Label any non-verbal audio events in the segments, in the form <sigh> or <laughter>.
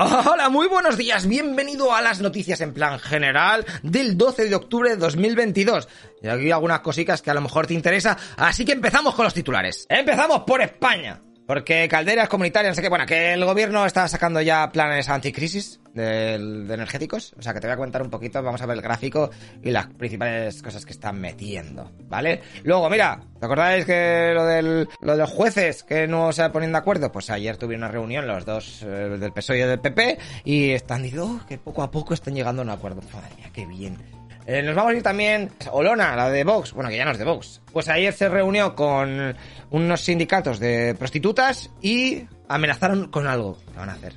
Hola, muy buenos días, bienvenido a las noticias en plan general del 12 de octubre de 2022. Y aquí algunas cositas que a lo mejor te interesa, así que empezamos con los titulares. Empezamos por España. Porque calderas comunitarias, no sé qué, bueno, que el gobierno está sacando ya planes anticrisis de, energéticos. O sea, que te voy a contar un poquito, vamos a ver el gráfico y las principales cosas que están metiendo, ¿vale? Luego, mira, ¿te acordáis que lo, del, lo de los jueces que no se ponen de acuerdo? Pues ayer tuvieron una reunión los dos eh, del PSOE y del PP y están diciendo oh, que poco a poco están llegando a un acuerdo. Madre mía, qué bien. Eh, nos vamos a ir también Olona, la de Vox, bueno, que ya no es de Vox. Pues ayer se reunió con unos sindicatos de prostitutas y amenazaron con algo que van a hacer.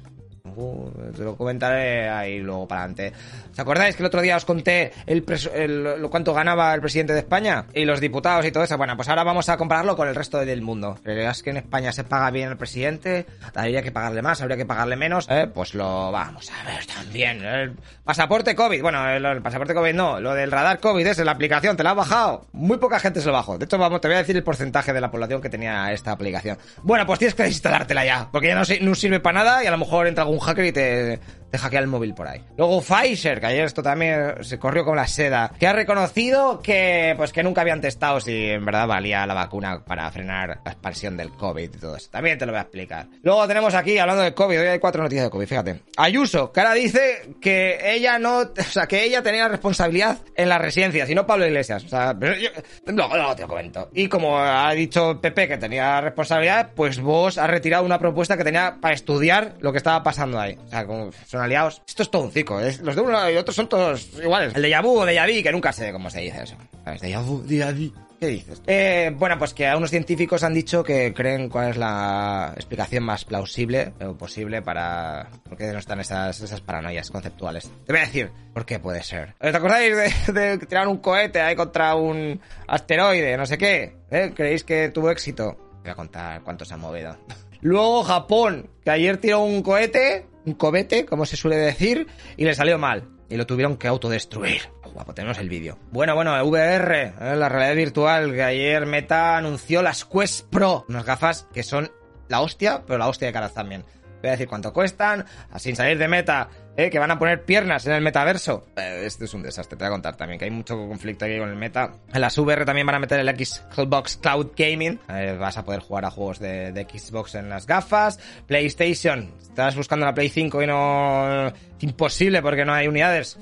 Te lo comentaré ahí luego para adelante. ¿Os acordáis que el otro día os conté el, el, lo cuánto ganaba el presidente de España? Y los diputados y todo eso. Bueno, pues ahora vamos a compararlo con el resto del mundo. ¿Crees que en España se paga bien el presidente? ¿Habría que pagarle más? ¿Habría que pagarle menos? Eh, pues lo vamos a ver también. El pasaporte COVID. Bueno, el, pasaporte COVID no. Lo del radar COVID es la aplicación. ¿Te la has bajado? Muy poca gente se lo bajó. De hecho, vamos, te voy a decir el porcentaje de la población que tenía esta aplicación. Bueno, pues tienes que instalártela ya. Porque ya no sirve para nada y a lo mejor entra algún hacker y te, hackea el móvil por ahí. Luego Pfizer, que ayer esto también se corrió con la seda, que ha reconocido que pues que nunca habían testado si en verdad valía la vacuna para frenar la expansión del COVID y todo eso. También te lo voy a explicar. Luego tenemos aquí, hablando de COVID, hoy hay cuatro noticias de COVID, fíjate. Ayuso, que ahora dice que ella no, <laughs> o sea, que ella tenía responsabilidad en las residencias y no Pablo Iglesias. O sea, pero yo, luego, luego te lo comento. Y como ha dicho Pepe que tenía responsabilidad, pues vos has retirado una propuesta que tenía para estudiar lo que estaba pasando ahí. O sea, como son aliados. Esto es todo un cico. ¿eh? Los de uno y otros son todos iguales. El de Yabu o de Yavi, que nunca sé cómo se dice eso. ¿Sabes? De Yabu, de Yavi. ¿Qué dices? Eh, bueno, pues que a unos científicos han dicho que creen cuál es la explicación más plausible o posible para por qué no están esas, esas paranoias conceptuales. Te voy a decir por qué puede ser. ¿Te acordáis de, <laughs> de tirar un cohete ahí contra un asteroide, no sé qué? ¿Eh? ¿Creéis que tuvo éxito? Voy a contar cuánto se ha movido. <laughs> Luego Japón, que ayer tiró un cohete, un cobete, como se suele decir, y le salió mal. Y lo tuvieron que autodestruir. Guapo, tenemos el vídeo. Bueno, bueno, VR, ¿eh? la realidad virtual, que ayer Meta anunció las Quest Pro. Unas gafas que son la hostia, pero la hostia de caras también. Voy a decir cuánto cuestan, sin salir de meta, ¿eh? que van a poner piernas en el metaverso. Eh, esto es un desastre, te voy a contar también, que hay mucho conflicto aquí con el meta. En las VR también van a meter el Xbox Cloud Gaming. Eh, vas a poder jugar a juegos de, de, Xbox en las gafas. PlayStation, estás buscando la Play 5 y no... Imposible porque no hay unidades.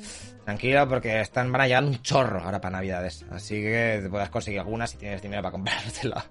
Tranquilo, porque están, van a llegar un chorro ahora para Navidades. Así que te conseguir algunas si tienes dinero para comprártelo. <laughs>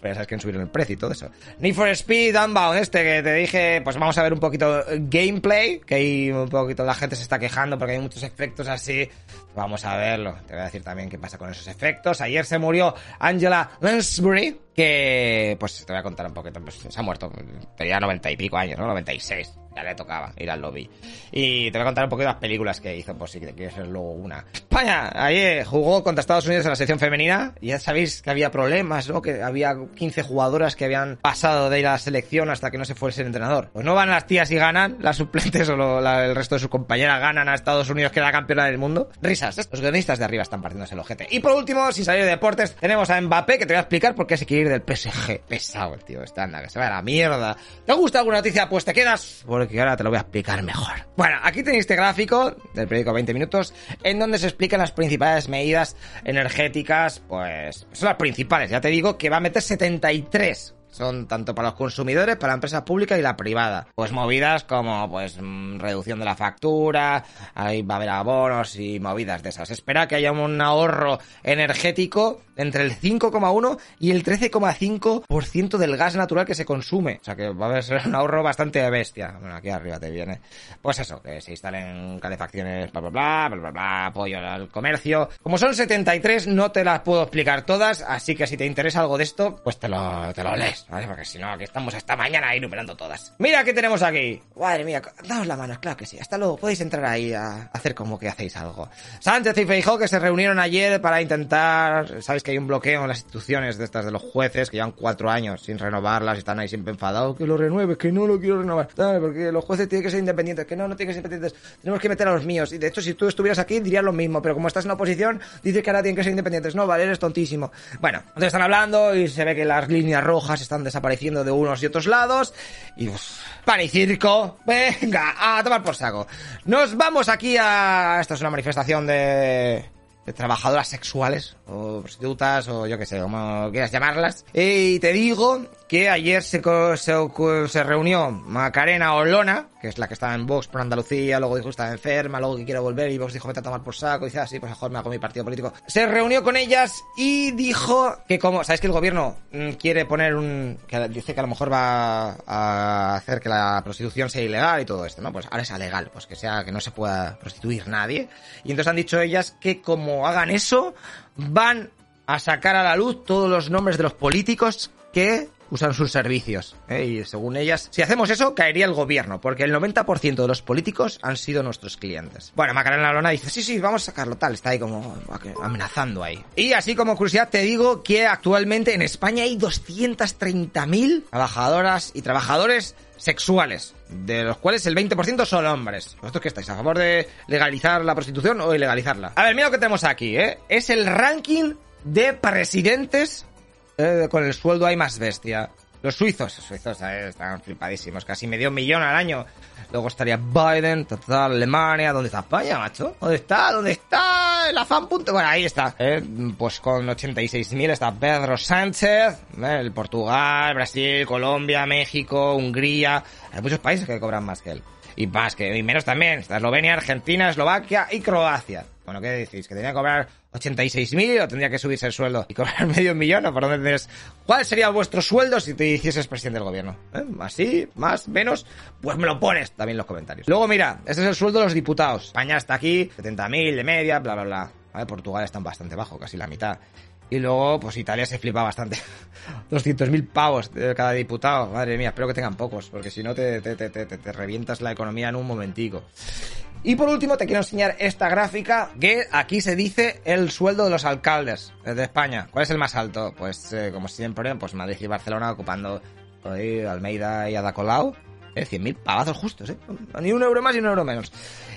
Pues ya sabes que subido el precio y todo eso. Need for Speed Unbound, este que te dije, pues vamos a ver un poquito gameplay, que hay un poquito, la gente se está quejando porque hay muchos efectos así. Vamos a verlo. Te voy a decir también qué pasa con esos efectos. Ayer se murió Angela Lansbury, que, pues te voy a contar un poquito, pues se ha muerto. Tenía 90 y pico años, ¿no? 96 ya le tocaba ir al lobby. Y te voy a contar un poquito las películas que hizo, por si te quieres ver luego una. España, ayer jugó contra Estados Unidos en la sección femenina. Y ya sabéis que había problemas, ¿no? Que había 15 jugadoras que habían pasado de ir a la selección hasta que no se fuese el entrenador. Pues no van las tías y ganan, las suplentes <laughs> o el resto de sus compañeras ganan a Estados Unidos que era campeona del mundo. Risas. Los guionistas de arriba están partiéndose el ojete. Y por último, sin salir de deportes, tenemos a Mbappé, que te voy a explicar por qué se quiere del PSG. Pesado el tío, está anda, que se va a la mierda. ¿Te gusta alguna noticia? Pues te quedas, porque ahora te lo voy a explicar mejor. Bueno, aquí tenéis este gráfico del periódico 20 minutos, en donde se explican las principales medidas energéticas, pues son las principales. Ya te digo que va a meter 73 son tanto para los consumidores, para la empresa pública y la privada. Pues movidas como pues mmm, reducción de la factura, ahí va a haber abonos y movidas de esas. Espera que haya un ahorro energético entre el 5,1 y el 13,5% del gas natural que se consume. O sea que va a ser <laughs> un ahorro bastante bestia. Bueno, aquí arriba te viene. Pues eso, que se instalen calefacciones, bla, bla, bla, bla, bla, bla, apoyo al comercio. Como son 73, no te las puedo explicar todas, así que si te interesa algo de esto, pues te lo, te lo lees. ¿vale? Porque si no, aquí estamos hasta mañana enumerando todas. Mira qué tenemos aquí. Madre mía, daos la mano, claro que sí. Hasta luego, podéis entrar ahí a hacer como que hacéis algo. Sánchez y Feijó que se reunieron ayer para intentar, ¿sabéis que hay un bloqueo en las instituciones de estas de los jueces que llevan cuatro años sin renovarlas y están ahí siempre enfadados. Que lo renueve, que no lo quiero renovar. porque los jueces tienen que ser independientes. Que no, no tienen que ser independientes. Tenemos que meter a los míos. Y de hecho, si tú estuvieras aquí, dirías lo mismo. Pero como estás en la oposición, dices que ahora tienen que ser independientes. No, vale, eres tontísimo. Bueno, entonces están hablando y se ve que las líneas rojas están desapareciendo de unos y otros lados. Y pues, pan y circo. Venga, a tomar por saco. Nos vamos aquí a... Esto es una manifestación de trabajadoras sexuales o prostitutas o yo que sé, como quieras llamarlas. Y te digo que ayer se, se, se, reunió Macarena Olona, que es la que estaba en Vox por Andalucía, luego dijo que estaba enferma, luego que quiere volver y Vox dijo vete a tomar por saco y dice así, ah, pues mejor me hago mi partido político. Se reunió con ellas y dijo que como, sabes que el gobierno mm, quiere poner un, que dice que a lo mejor va a hacer que la prostitución sea ilegal y todo esto, ¿no? Pues ahora es legal, pues que sea, que no se pueda prostituir nadie. Y entonces han dicho ellas que como hagan eso, van a sacar a la luz todos los nombres de los políticos que usan sus servicios. ¿eh? Y según ellas, si hacemos eso, caería el gobierno, porque el 90% de los políticos han sido nuestros clientes. Bueno, Macarena Lona dice, sí, sí, vamos a sacarlo tal, está ahí como amenazando ahí. Y así como curiosidad te digo que actualmente en España hay 230.000 trabajadoras y trabajadores sexuales, de los cuales el 20% son hombres. ¿Vosotros qué estáis? ¿A favor de legalizar la prostitución o ilegalizarla? A ver, mira lo que tenemos aquí, ¿eh? Es el ranking de presidentes eh, con el sueldo hay más bestia. Los suizos, los suizos eh, están flipadísimos, casi medio millón al año. Luego estaría Biden, total, Alemania. ¿Dónde está España, macho? ¿Dónde está? ¿Dónde está la fan. Bueno, ahí está. Eh, pues con 86.000 está Pedro Sánchez, eh, el Portugal, Brasil, Colombia, México, Hungría. Hay muchos países que cobran más que él. Y más que, y menos también. Está Eslovenia, Argentina, Eslovaquia y Croacia. Bueno, ¿qué decís? ¿Que tenía que cobrar 86.000 o tendría que subirse el sueldo y cobrar <laughs> medio millón? ¿O por dónde tienes? ¿Cuál sería vuestro sueldo si te hicieses presidente del gobierno? ¿Eh? ¿Así? ¿Más? ¿Menos? Pues me lo pones también en los comentarios. Luego, mira, este es el sueldo de los diputados. España está aquí, 70.000 de media, bla, bla, bla. ¿Vale? Portugal está bastante bajo, casi la mitad. Y luego, pues Italia se flipa bastante. <laughs> 200.000 pavos de cada diputado. Madre mía, espero que tengan pocos, porque si no te, te, te, te, revientas la economía en un momentico. Y por último te quiero enseñar esta gráfica que aquí se dice el sueldo de los alcaldes de España. ¿Cuál es el más alto? Pues eh, como siempre, pues Madrid y Barcelona ocupando hoy Almeida y Ada Colau. Eh, 100.000 pavazos justos, ¿eh? Ni un euro más ni un euro menos.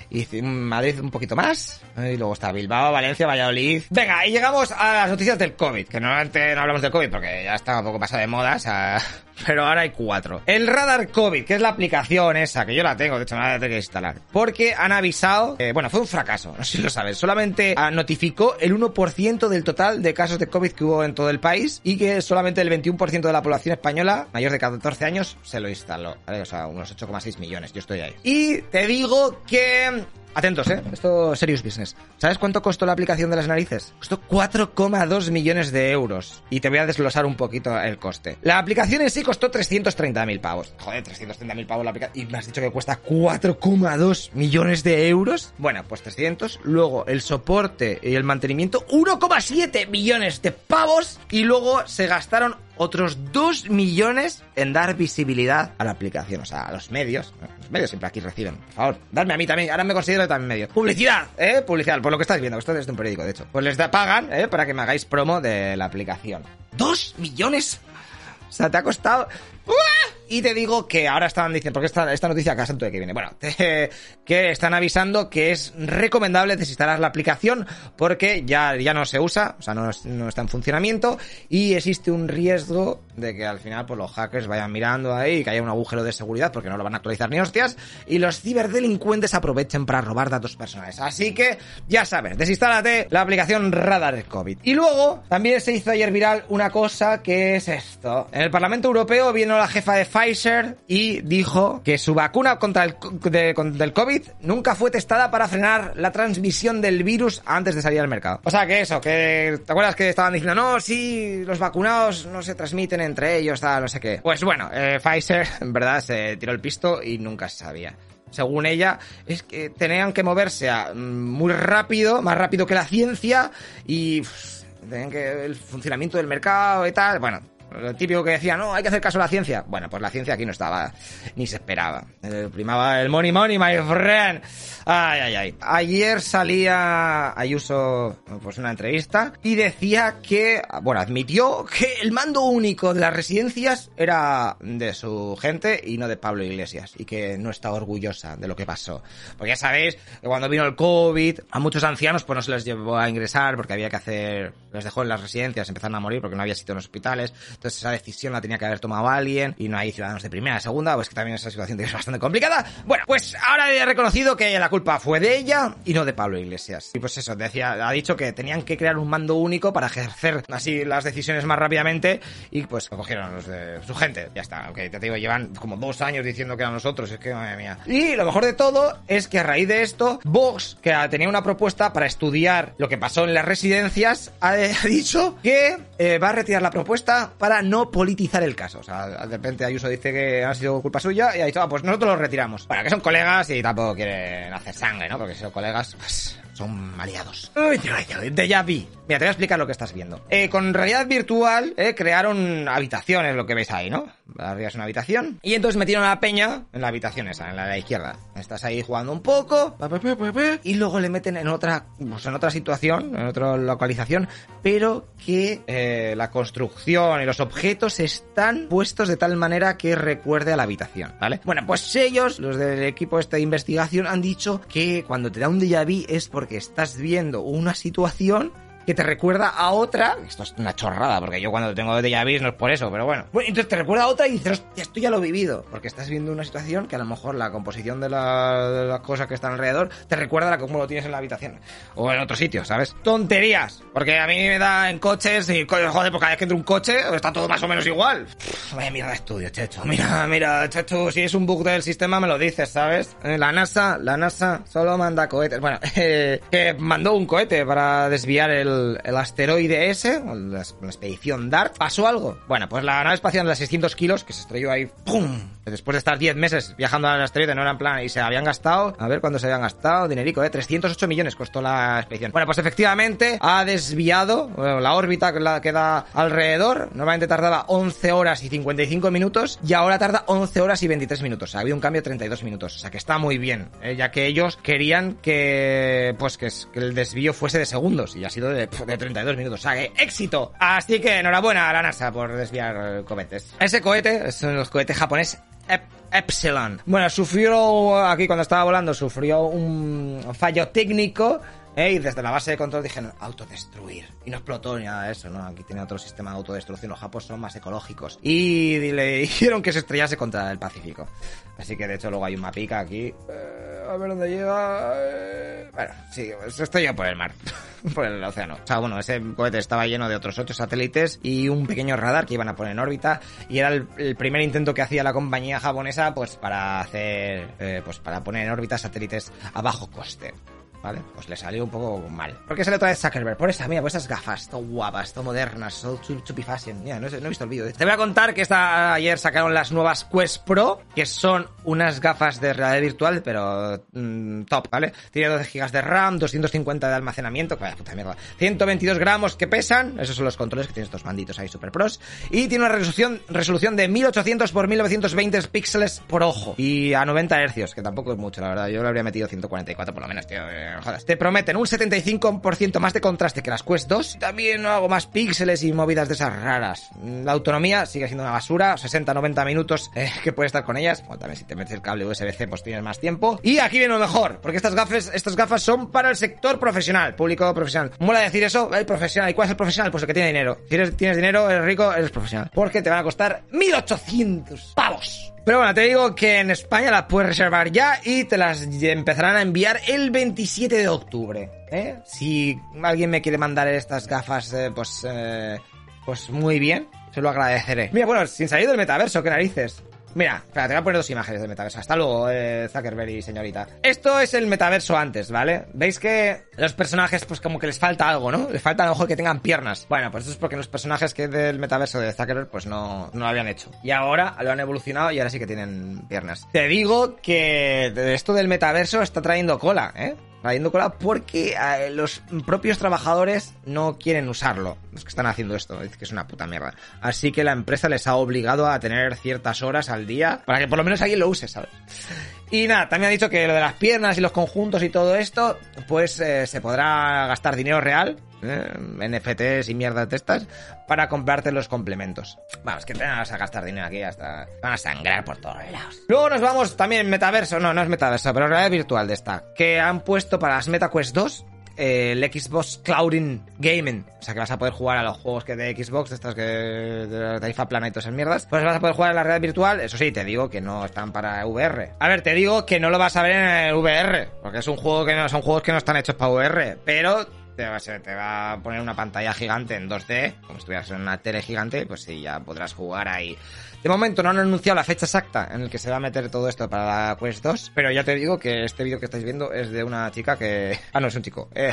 Y Madrid un poquito más. Y luego está Bilbao, Valencia, Valladolid. Venga, y llegamos a las noticias del COVID. Que normalmente no hablamos del COVID porque ya está un poco pasado de moda. O sea, pero ahora hay cuatro. El Radar COVID, que es la aplicación esa, que yo la tengo, de hecho me la tengo que instalar. Porque han avisado, bueno, fue un fracaso, <laughs> no sé si lo sabes, solamente ah, notificó el 1% del total de casos de COVID que hubo en todo el país y que solamente el 21% de la población española mayor de 14 años se lo instaló, O sea, unos 8,6 millones, yo estoy ahí. Y te digo que Atentos, ¿eh? Esto serious business. ¿Sabes cuánto costó la aplicación de las narices? Costó 4,2 millones de euros. Y te voy a desglosar un poquito el coste. La aplicación en sí costó 330.000 pavos. Joder, 330.000 pavos la aplicación. Y me has dicho que cuesta 4,2 millones de euros. Bueno, pues 300. Luego el soporte y el mantenimiento, 1,7 millones de pavos. Y luego se gastaron otros 2 millones en dar visibilidad a la aplicación, o sea, a los medios. Los medios siempre aquí reciben. Por favor, dadme a mí también. Ahora me considero también medio. Publicidad, ¿eh? Publicidad, por lo que estáis viendo. Esto es de un periódico, de hecho. Pues les da, pagan, ¿eh? Para que me hagáis promo de la aplicación. ¿Dos millones? O sea, te ha costado... Y te digo que ahora están diciendo, porque esta, esta noticia acá santo de que viene, bueno, <laughs> que están avisando que es recomendable desinstalar la aplicación porque ya, ya no se usa, o sea, no, no, está en funcionamiento y existe un riesgo de que al final pues los hackers vayan mirando ahí que haya un agujero de seguridad porque no lo van a actualizar ni hostias y los ciberdelincuentes aprovechen para robar datos personales. Así que ya sabes, desinstálate la aplicación Radar COVID. Y luego también se hizo ayer viral una cosa que es esto. En el Parlamento Europeo vino la jefa de Pfizer y dijo que su vacuna contra el del COVID nunca fue testada para frenar la transmisión del virus antes de salir al mercado. O sea que eso, que ¿te acuerdas que estaban diciendo, no, sí, los vacunados no se transmiten entre ellos, tal, no sé qué? Pues bueno, eh, Pfizer <laughs> en verdad se tiró el pisto y nunca se sabía según ella, es que tenían que moverse mm, muy rápido, más rápido que la ciencia y tenían que el funcionamiento del mercado y tal. Bueno, Lo típico que decía, no, hay que hacer caso a la ciencia. Bueno, pues la ciencia aquí no estaba, ni se esperaba. Eh, primaba el money money, my friend. Ay, ay, ay. Ayer salía Ayuso, pues una entrevista, y decía que, bueno, admitió que el mando único de las residencias era de su gente y no de Pablo Iglesias, y que no está orgullosa de lo que pasó. Porque ya sabéis que cuando vino el COVID, a muchos ancianos pues no se les llevó a ingresar porque había que hacer, les dejó en las residencias, empezaron a morir porque no había sitio en los hospitales, entonces esa decisión la tenía que haber tomado alguien, y no hay ciudadanos de primera, segunda, pues que también esa situación es bastante complicada. Bueno, pues ahora he reconocido que la culpa fue de ella y no de Pablo Iglesias. Y pues eso, decía, ha dicho que tenían que crear un mando único para ejercer así las decisiones más rápidamente y pues cogieron los de su gente. Ya está, aunque te digo, llevan como dos años diciendo que eran nosotros, es que madre mía. Y lo mejor de todo es que a raíz de esto, Vox, que tenía una propuesta para estudiar lo que pasó en las residencias, ha <laughs> dicho que eh, va a retirar la propuesta para no politizar el caso. O sea, de repente Ayuso dice que ha sido culpa suya y ha dicho, ah, pues nosotros lo retiramos. Bueno, que son colegas y tampoco quieren hacer sangre, ¿no? Porque si son colegas, pues son aliados. Ya vi. Mira, te voy a explicar lo que estás viendo. Eh, con realidad virtual eh, crearon habitaciones, lo que ves ahí, ¿no? Arriba es una habitación. Y entonces metieron a la peña en la habitación esa, en la de la izquierda. Estás ahí jugando un poco. Y luego le meten en otra, pues en otra situación, en otra localización. Pero que eh, la construcción y los objetos están puestos de tal manera que recuerde a la habitación, ¿vale? Bueno, pues ellos, los del equipo este de investigación, han dicho que cuando te da un déjà vu es porque estás viendo una situación que te recuerda a otra. Esto es una chorrada, porque yo cuando tengo déjà vu no es por eso, pero bueno. Bueno, entonces te recuerda a otra y dices, hostia, esto ya lo he vivido. Porque estás viendo una situación que a lo mejor la composición de, las cosas que están alrededor te recuerda a cómo lo tienes en la habitación. O en otro sitio, ¿sabes? Tonterías. Porque a mí me da en coches y, joder, porque cada vez que entro un coche está todo más o menos igual. vaya mierda de estudio, Checho. Mira, mira, Checho, si es un bug del sistema me lo dices, ¿sabes? Eh, la NASA, la NASA solo manda cohetes. Bueno, <laughs> eh, que mandó un cohete para desviar el el, asteroide ese, la, la, expedición DART, ¿pasó algo? Bueno, pues la nave espacial de 600 kilos, que se estrelló ahí, ¡pum! Después de estar 10 meses viajando al asteroide, no era en plan, y se habían gastado, a ver cuándo se habían gastado, dinerico, ¿eh? 308 millones costó la expedición. Bueno, pues efectivamente ha desviado la órbita que, la, que da alrededor, normalmente tardaba 11 horas y 55 minutos, y ahora tarda 11 horas y 23 minutos. O sea, había un cambio de 32 minutos, o sea que está muy bien, ¿eh? ya que ellos querían que, pues que, que el desvío fuese de segundos, y ha sido de de, 32 minutos. O sea, éxito. Así que enhorabuena a la NASA por desviar cohetes. Ese cohete es un cohete japonés Epsilon. Bueno, sufrió, aquí cuando estaba volando, sufrió un fallo técnico y desde la base de control dijeron autodestruir. Y no explotó ni nada de eso, ¿no? Aquí tiene otro sistema de autodestrucción. Los japoneses son más ecológicos. Y le <laughs> hicieron que se estrellase contra el Pacífico. Así que de hecho luego hay un mapica aquí. Eh, a ver dónde llega. Eh, bueno, sí, se estrelló por el mar. <laughs> por el océano. O sea, bueno, ese cohete estaba lleno de otros ocho satélites y un pequeño radar que iban a poner en órbita. Y era el, primer intento que hacía la compañía japonesa, pues para hacer, eh, pues para poner en órbita satélites a bajo coste. ¿Vale? Pues le salió un poco mal. ¿Por qué sale otra vez Zuckerberg? Por esta, mira, por estas gafas, todo guapas, todo modernas, todo chupi fashion. Mira, no, he, visto el vídeo. Te voy a contar que esta, ayer sacaron las nuevas Quest Pro, que son unas gafas de realidad virtual, pero mm, top, ¿vale? Tiene 12 GB de RAM, 250 de almacenamiento, vaya puta mierda. 122 gramos que pesan, esos son los controles que tienen estos manditos ahí super pros. Y tiene una resolución, resolución de 1800 x 1920 píxeles por ojo. Y a 90 Hz, que tampoco es mucho, la verdad. Yo le habría metido 144 por lo menos, tío. Te prometen un 75% más de contraste que las Quest 2. También hago más píxeles y movidas de esas raras. La autonomía sigue siendo una basura, 60-90 minutos eh, <laughs> que puedes estar con ellas. Bueno, también si te metes el cable USB-C pues tienes más tiempo. Y aquí viene lo mejor, porque estas gafas, estas gafas son para el sector profesional, público profesional. Mola decir eso, el profesional. ¿Y cuál es el profesional? Pues el que tiene dinero. Si eres, tienes dinero, eres rico, eres profesional. Porque te van a costar 1800 pavos. Pero bueno, te digo que en España las puedes reservar ya y te las empezarán a enviar el 27 de octubre. ¿eh? Si alguien me quiere mandar estas gafas, eh, pues, eh, pues muy bien, se lo agradeceré. Mira, bueno, sin salir del metaverso, qué narices. Mira, te voy a poner dos imágenes del metaverso. Hasta luego, eh, Zuckerberg y señorita. Esto es el metaverso antes, ¿vale? ¿Veis que los personajes, pues como que les falta algo, ¿no? Les falta a lo mejor que tengan piernas. Bueno, pues eso es porque los personajes que del metaverso de Zuckerberg, pues no, no lo habían hecho. Y ahora lo han evolucionado y ahora sí que tienen piernas. Te digo que esto del metaverso está trayendo cola, ¿eh? Habiendo cola porque eh, los propios trabajadores no quieren usarlo. Los que están haciendo esto, es que es una puta mierda. Así que la empresa les ha obligado a tener ciertas horas al día para que por lo menos alguien lo use, ¿sabes? Y nada, también ha dicho que lo de las piernas y los conjuntos y todo esto, pues eh, se podrá gastar dinero real, eh, NFTs y mierdas de estas, para comprarte los complementos. Vamos, que te vas a gastar dinero aquí hasta... Van a sangrar por todos lados. Luego nos vamos también metaverso, no, no es metaverso, pero realidad virtual de esta, que han puesto para las MetaQuest 2 el Xbox Clouding Gaming. O sea que vas a poder jugar a los juegos que de Xbox, de estas que de la tarifa plana y todas esas mierdas. Pues vas a poder jugar en la realidad virtual. Eso sí, te digo que no están para VR. A ver, te digo que no lo vas a ver en el VR. Porque es un juego que son juegos que no están hechos para VR. Pero te va, a poner una pantalla gigante en 2D, como si estuvieras en una tele gigante, pues sí, ya podrás jugar ahí. De momento no han anunciado la fecha exacta en el que se va a meter todo esto para la Quest 2, pero ya te digo que este vídeo que estáis viendo es de una chica que... <laughs> Ah, no, es un chico. Eh,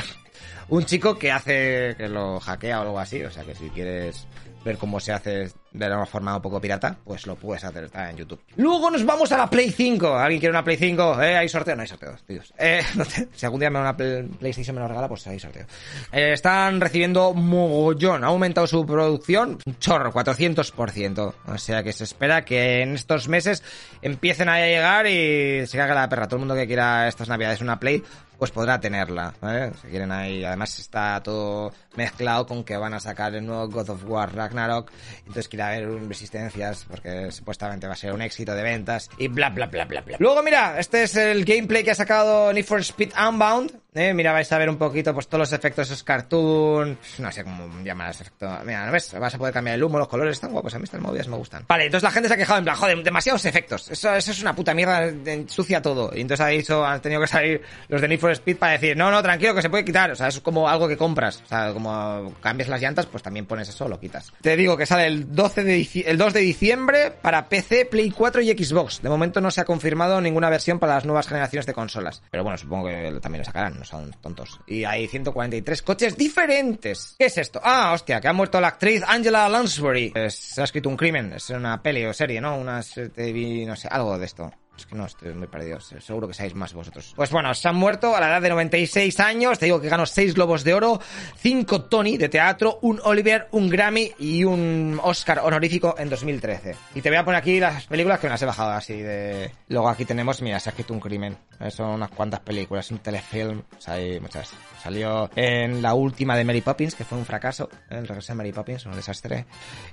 un chico que hace... que lo hackea o algo así, o sea que si quieres ver cómo se hace de una forma un poco pirata, pues lo puedes hacer, en YouTube. Luego nos vamos a la Play 5. ¿Alguien quiere una Play 5? ¿Eh? ¿Hay sorteo? No hay sorteo, tíos. Eh, <laughs> no sé, si algún día me da una Play- PlayStation me lo regala, pues hay sorteo. Eh, están recibiendo mogollón. Ha aumentado su producción un chorro, 400%. O sea que se espera que en estos meses empiecen a llegar y se caga la perra. Todo el mundo que quiera estas navidades una Play, pues podrá tenerla, ¿vale? Si quieren ahí, además está todo mezclado con que van a sacar el nuevo God of War Ragnarok, entonces quiere haber resistencias porque supuestamente va a ser un éxito de ventas y bla bla bla bla bla. Luego mira, este es el gameplay que ha sacado Need for Speed Unbound, ¿eh? Mira, vais a ver un poquito pues todos los efectos, esos cartoon, no sé cómo llamar ese efecto. Mira, ¿no ves? Vas a poder cambiar el humo, los colores, están guapos, a mí estas movidas me gustan. Vale, entonces la gente se ha quejado en plan, joder, demasiados efectos, eso, eso es una puta mierda, ensucia todo. Y entonces ha dicho, han tenido que salir los de Need for Speed para decir, no, no, tranquilo, que se puede quitar. O sea, es como algo que compras. O sea, como cambias las llantas, pues también pones eso, lo quitas. Te digo que sale el 12 de el 2 de diciembre para PC, Play 4 y Xbox. De momento no se ha confirmado ninguna versión para las nuevas generaciones de consolas. Pero bueno, supongo que también lo sacarán, no son tontos. Y hay 143 coches diferentes. ¿Qué es esto? Ah, hostia, que ha muerto la actriz Angela Lansbury. Se ha escrito un crimen, es una peli o serie, ¿no? Una serie, no sé, algo de esto. Es que no, estoy muy perdido. se- Seguro que sabéis más vosotros. Pues bueno, se han muerto a la edad de 96 años. Te digo que ganó 6 globos de oro, 5 Tony de teatro, un Oliver, un Grammy y un Oscar honorífico en 2013. Y te voy a poner aquí las películas que me las he bajado así de... Luego aquí tenemos, mira, se ha escrito un crimen. Eh, Son unas cuantas películas, un telefilm. O sea, hay muchas. Salió en la última de Mary Poppins, que fue un fracaso. El regreso de Mary Poppins, un desastre.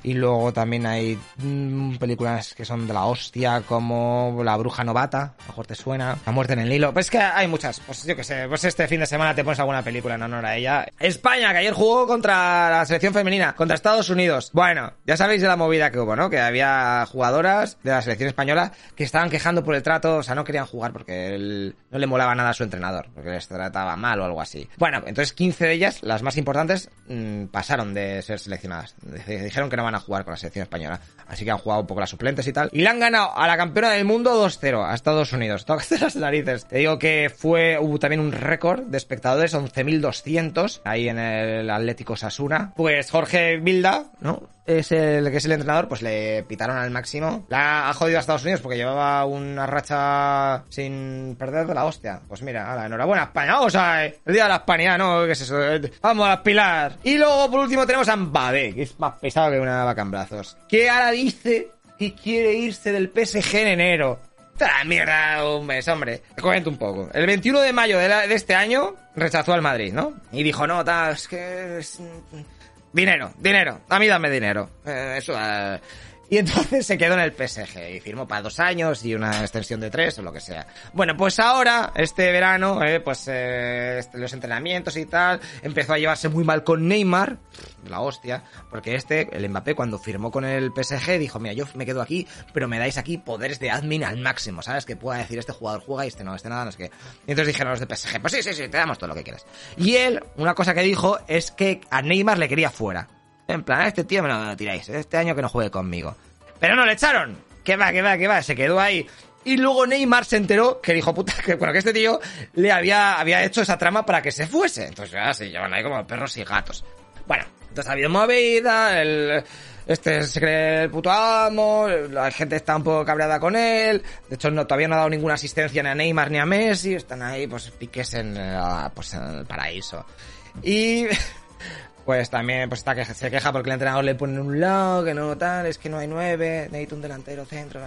Y luego también hay mm, películas que son de la hostia, como La Bruja Novata, a lo mejor te suena. La Muerte en el Nilo. Pues es que hay muchas. Pues yo que sé, pues este fin de semana te pones alguna película en honor a ella. España, que ayer jugó contra la selección femenina, contra Estados Unidos. Bueno, ya sabéis de la movida que hubo, ¿no? Que había jugadoras de la selección española que estaban quejando por el trato, o sea, no querían jugar porque no le molaba nada a su entrenador, porque les trataba mal o algo así. Bueno, entonces 15 de ellas, las más importantes, mm, pasaron de ser seleccionadas. Dijeron que no van a jugar con la selección española. Así que han jugado un poco las suplentes y tal. Y le han ganado a la campeona del mundo 2-0 a Estados Unidos. <laughs> Tócate las narices. Te digo que fue, hubo también un récord de espectadores, 11.200, ahí en el Atlético Sasuna. Pues Jorge Vilda, ¿no? Es el que es el entrenador, pues le pitaron al máximo. La ha jodido a Estados Unidos porque llevaba una racha sin perder de la hostia. Pues mira, ala, enhorabuena España. Vamos a el día de la España, ¿no? ¿Qué es eso? Eh, Vamos a pilar. Y luego por último tenemos a Mbappé, que es más pesado que una vaca en brazos. Que ahora dice que quiere irse del PSG en enero. ¡Ah, mierda, un mes, hombre! Te comento un poco. El 21 de mayo de, este año rechazó al Madrid, ¿no? Y dijo, no, tal, es que... es- Dinero, dinero, a mí dame dinero. Eh, eso... eh. <laughs> Y entonces se quedó en el PSG y firmó para dos años y una extensión de tres o lo que sea. Bueno, pues ahora, este verano, eh, pues eh, este- los entrenamientos y tal, empezó a llevarse muy mal con Neymar, la hostia, porque este, el Mbappé, cuando firmó con el PSG, dijo, mira, yo me quedo aquí, pero me dais aquí poderes de admin al máximo, ¿sabes? Que pueda decir, este jugador juega y este no, este nada, no sé qué. Y entonces dijeron los de PSG, pues sí, sí, sí, te damos todo lo que quieras. Y él, una cosa que dijo es que a Neymar le quería fuera. En plan, a este tío me lo tiráis, este año que no juegue conmigo. Pero no le echaron. Que va, que va, que va, se quedó ahí. Y luego Neymar se enteró que dijo, puta, que bueno, que este tío le había, había hecho esa trama para que se fuese. Entonces ya se llevan ahí como perros y gatos. Bueno, entonces ha habido movida, el, Este se cree el puto amo, la gente está un poco cabreada con él. De hecho, no, todavía no ha dado ninguna asistencia ni a Neymar ni a Messi. Están ahí, pues, piques en, eh, pues, en el paraíso. Y <laughs> pues también pues está que se queja porque el entrenador le pone en un lado, que no tal, es que no hay nueve, necesito un delantero centro.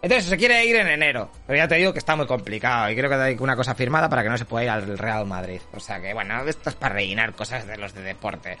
Entonces se quiere ir en enero, pero ya te digo que está muy complicado y creo que hay una cosa firmada para que no se pueda ir al Real Madrid. O sea que bueno, esto es para rellenar cosas de los de deporte.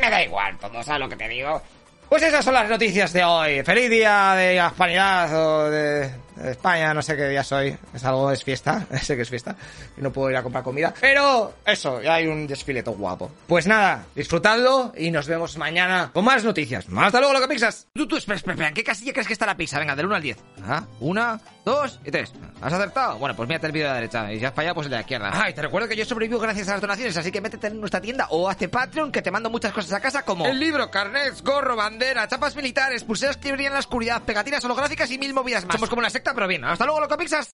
Me da igual todo, ¿sabes lo que te digo? Pues esas son las noticias de hoy. Feliz día de hispanidad o de, España, no sé qué día soy. Es algo, es fiesta, <laughs> sé que es fiesta. Y no puedo ir a comprar comida. Pero eso, ya hay un desfile todo guapo. Pues nada, disfrutadlo y nos vemos mañana con más noticias. Hasta luego, lo que pizzas. Tú, tú, espera, espera, espera. ¿En qué casilla crees que está la pizza? Venga, del 1 al 10. Ah, una, dos y tres. ¿Has acertado? Bueno, pues mírate el vídeo de la derecha. Y si has fallado, pues el de la izquierda. Ay, te recuerdo que yo sobrevivo gracias a las donaciones, así que métete en nuestra tienda o hazte Patreon que te mando muchas cosas a casa como el libro, carnets, gorro, bandera, chapas militares, pulseras que brillan en la oscuridad, pegatinas holográficas y mil movidas más. Somos como una secta, pero bien. Hasta luego, loco pizzas.